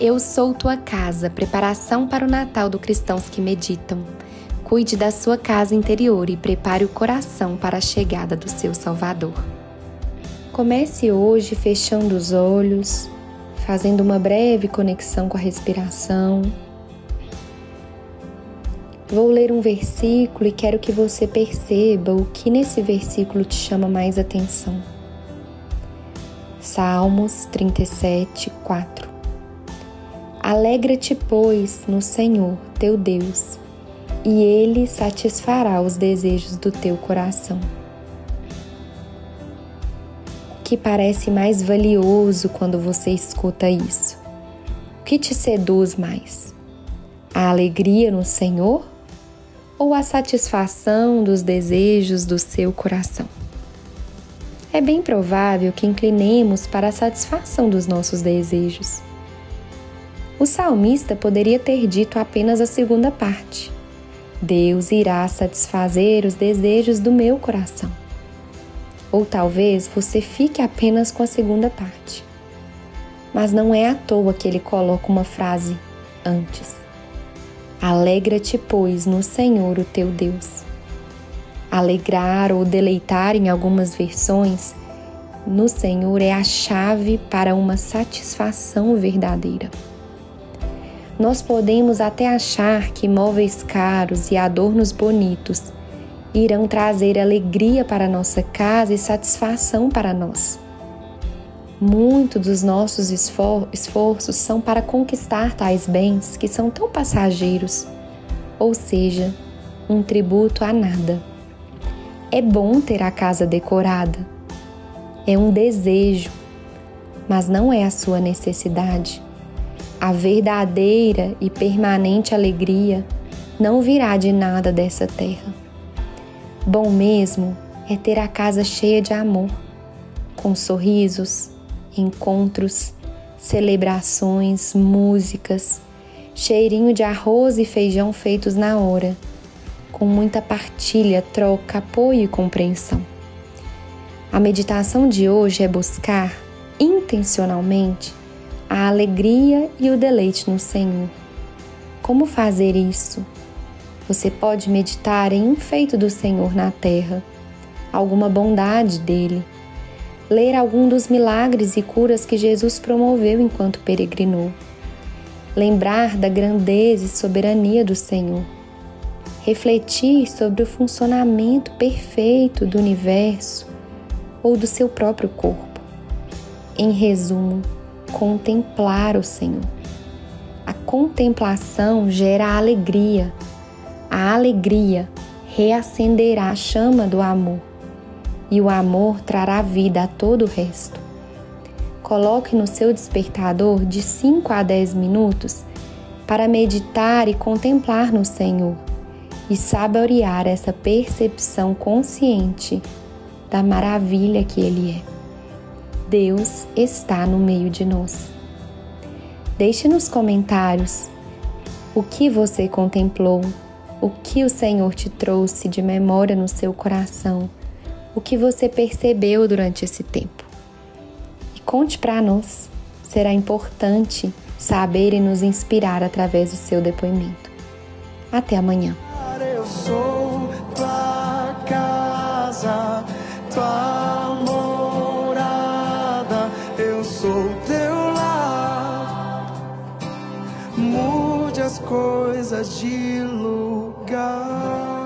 Eu sou tua casa, preparação para o Natal do cristãos que meditam. Cuide da sua casa interior e prepare o coração para a chegada do seu Salvador. Comece hoje fechando os olhos, fazendo uma breve conexão com a respiração. Vou ler um versículo e quero que você perceba o que nesse versículo te chama mais atenção. Salmos 37, 4 Alegra-te, pois, no Senhor, teu Deus, e Ele satisfará os desejos do teu coração. O que parece mais valioso quando você escuta isso? O que te seduz mais? A alegria no Senhor ou a satisfação dos desejos do seu coração? É bem provável que inclinemos para a satisfação dos nossos desejos o salmista poderia ter dito apenas a segunda parte: Deus irá satisfazer os desejos do meu coração. Ou talvez você fique apenas com a segunda parte. Mas não é à toa que ele coloca uma frase antes. Alegra-te, pois, no Senhor, o teu Deus. Alegrar ou deleitar, em algumas versões, no Senhor é a chave para uma satisfação verdadeira. Nós podemos até achar que móveis caros e adornos bonitos irão trazer alegria para nossa casa e satisfação para nós. Muitos dos nossos esfor esforços são para conquistar tais bens que são tão passageiros, ou seja, um tributo a nada. É bom ter a casa decorada, é um desejo, mas não é a sua necessidade. A verdadeira e permanente alegria não virá de nada dessa terra. Bom mesmo é ter a casa cheia de amor, com sorrisos, encontros, celebrações, músicas, cheirinho de arroz e feijão feitos na hora, com muita partilha, troca, apoio e compreensão. A meditação de hoje é buscar intencionalmente a alegria e o deleite no Senhor. Como fazer isso? Você pode meditar em um feito do Senhor na terra, alguma bondade dele, ler algum dos milagres e curas que Jesus promoveu enquanto peregrinou, lembrar da grandeza e soberania do Senhor, refletir sobre o funcionamento perfeito do universo ou do seu próprio corpo. Em resumo, contemplar o Senhor. A contemplação gera alegria. A alegria reacenderá a chama do amor e o amor trará vida a todo o resto. Coloque no seu despertador de 5 a 10 minutos para meditar e contemplar no Senhor e saborear essa percepção consciente da maravilha que Ele é. Deus está no meio de nós. Deixe nos comentários o que você contemplou, o que o Senhor te trouxe de memória no seu coração, o que você percebeu durante esse tempo. E conte para nós, será importante saber e nos inspirar através do seu depoimento. Até amanhã. as coisas de lugar.